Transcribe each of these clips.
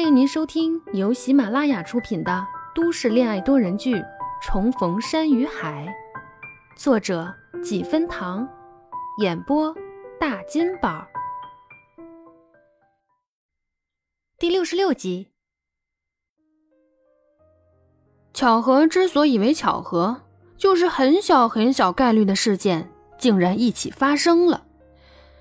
欢迎您收听由喜马拉雅出品的都市恋爱多人剧《重逢山与海》，作者几分糖，演播大金宝，第六十六集。巧合之所以为巧合，就是很小很小概率的事件竟然一起发生了。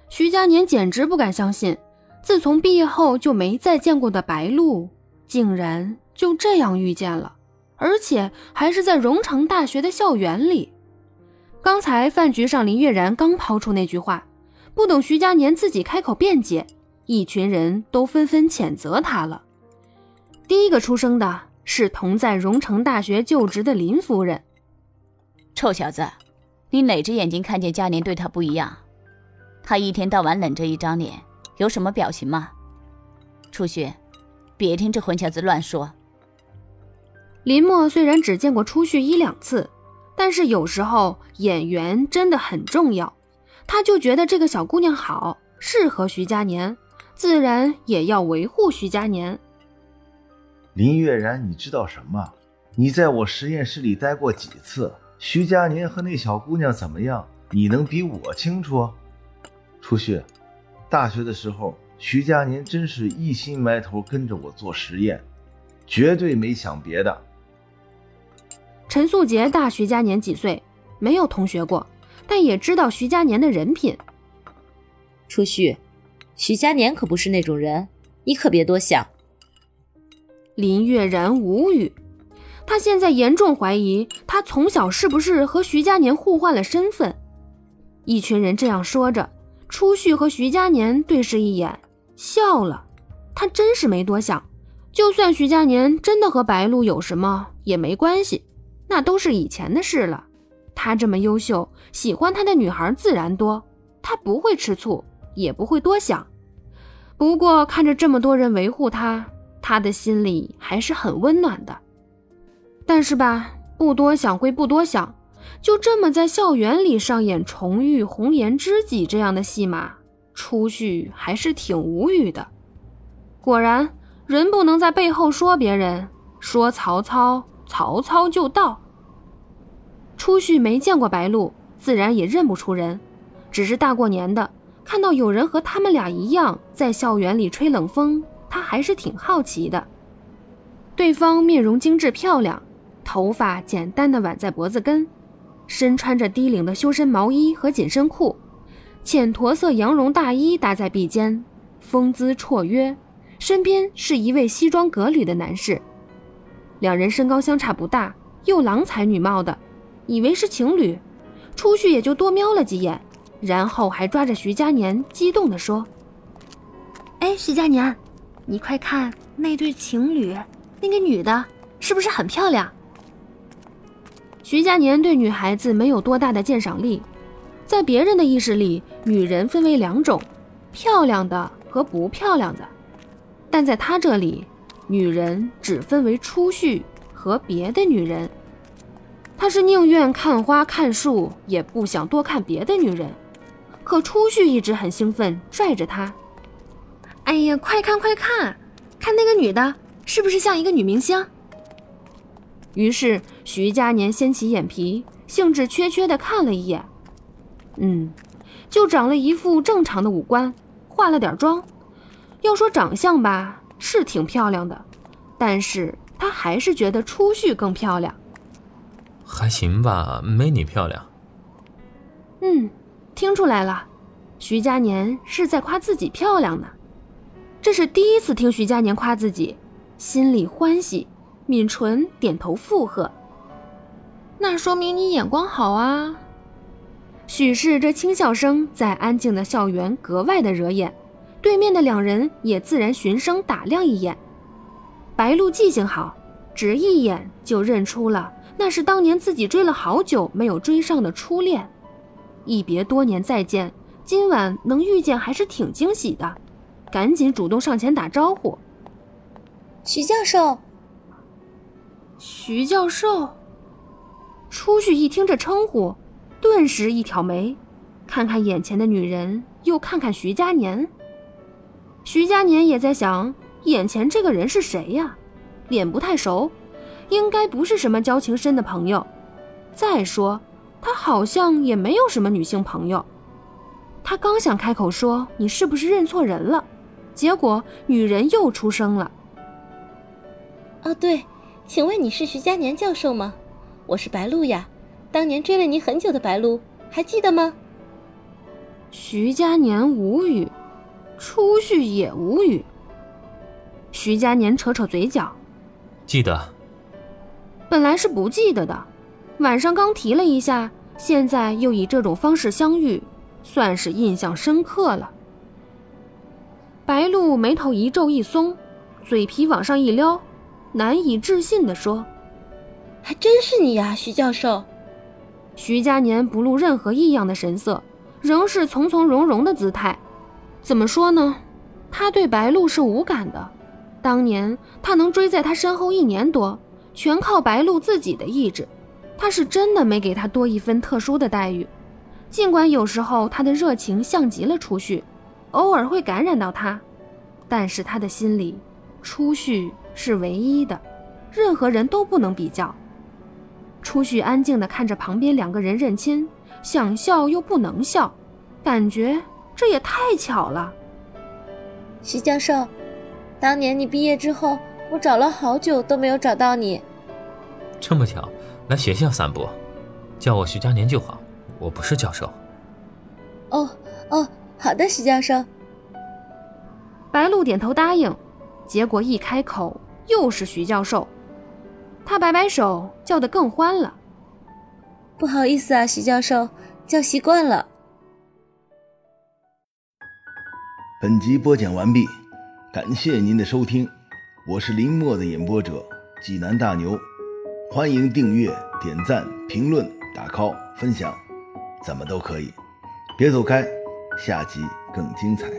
徐佳年简直不敢相信。自从毕业后就没再见过的白露，竟然就这样遇见了，而且还是在荣城大学的校园里。刚才饭局上，林月然刚抛出那句话，不等徐佳年自己开口辩解，一群人都纷纷谴责他了。第一个出声的是同在荣城大学就职的林夫人：“臭小子，你哪只眼睛看见佳年对他不一样？他一天到晚冷着一张脸。”有什么表情吗？初旭，别听这混小子乱说。林墨虽然只见过初旭一两次，但是有时候眼缘真的很重要。他就觉得这个小姑娘好，适合徐佳年，自然也要维护徐佳年。林月然，你知道什么？你在我实验室里待过几次？徐佳年和那小姑娘怎么样？你能比我清楚？初旭。大学的时候，徐佳年真是一心埋头跟着我做实验，绝对没想别的。陈素杰大徐佳年几岁，没有同学过，但也知道徐佳年的人品。初旭，徐佳年可不是那种人，你可别多想。林月然无语，他现在严重怀疑他从小是不是和徐佳年互换了身份。一群人这样说着。初旭和徐佳年对视一眼，笑了。他真是没多想，就算徐佳年真的和白露有什么也没关系，那都是以前的事了。他这么优秀，喜欢他的女孩自然多，他不会吃醋，也不会多想。不过看着这么多人维护他，他的心里还是很温暖的。但是吧，不多想归不多想。就这么在校园里上演重遇红颜知己这样的戏码，初旭还是挺无语的。果然，人不能在背后说别人，说曹操，曹操就到。初旭没见过白露，自然也认不出人，只是大过年的，看到有人和他们俩一样在校园里吹冷风，他还是挺好奇的。对方面容精致漂亮，头发简单的挽在脖子根。身穿着低领的修身毛衣和紧身裤，浅驼色羊绒大衣搭在臂间，风姿绰约。身边是一位西装革履的男士，两人身高相差不大，又郎才女貌的，以为是情侣，出去也就多瞄了几眼，然后还抓着徐佳年，激动地说：“哎，徐佳年，你快看那对情侣，那个女的是不是很漂亮？”徐佳年对女孩子没有多大的鉴赏力，在别人的意识里，女人分为两种，漂亮的和不漂亮的，但在他这里，女人只分为初旭和别的女人。他是宁愿看花看树，也不想多看别的女人。可初旭一直很兴奋，拽着他：“哎呀，快看快看，看那个女的，是不是像一个女明星？”于是徐佳年掀起眼皮，兴致缺缺地看了一眼，嗯，就长了一副正常的五官，化了点妆。要说长相吧，是挺漂亮的，但是他还是觉得初旭更漂亮。还行吧，没你漂亮。嗯，听出来了，徐佳年是在夸自己漂亮呢。这是第一次听徐佳年夸自己，心里欢喜。抿唇点头附和，那说明你眼光好啊。许是这轻笑声在安静的校园格外的惹眼，对面的两人也自然循声打量一眼。白露记性好，只一眼就认出了那是当年自己追了好久没有追上的初恋。一别多年再见，今晚能遇见还是挺惊喜的，赶紧主动上前打招呼。徐教授。徐教授，初旭一听这称呼，顿时一挑眉，看看眼前的女人，又看看徐佳年。徐佳年也在想，眼前这个人是谁呀？脸不太熟，应该不是什么交情深的朋友。再说，他好像也没有什么女性朋友。他刚想开口说“你是不是认错人了”，结果女人又出声了：“啊，对，请问你是徐佳年教授吗？我是白露呀，当年追了你很久的白露，还记得吗？”徐佳年无语，初旭也无语。徐佳年扯扯嘴角，记得。本来是不记得的，晚上刚提了一下，现在又以这种方式相遇，算是印象深刻了。白露眉头一皱一松，嘴皮往上一撩，难以置信地说：“还真是你呀，徐教授。”徐佳年不露任何异样的神色。仍是从从容容的姿态，怎么说呢？他对白露是无感的。当年他能追在他身后一年多，全靠白露自己的意志。他是真的没给他多一分特殊的待遇。尽管有时候他的热情像极了初旭，偶尔会感染到他，但是他的心里，初旭是唯一的，任何人都不能比较。初旭安静地看着旁边两个人认亲。想笑又不能笑，感觉这也太巧了。徐教授，当年你毕业之后，我找了好久都没有找到你。这么巧，来学校散步，叫我徐佳年就好，我不是教授。哦哦，好的，徐教授。白露点头答应，结果一开口又是徐教授，他摆摆手，叫得更欢了。不好意思啊，徐教授，叫习惯了。本集播讲完毕，感谢您的收听，我是林墨的演播者济南大牛，欢迎订阅、点赞、评论、打 call、分享，怎么都可以。别走开，下集更精彩。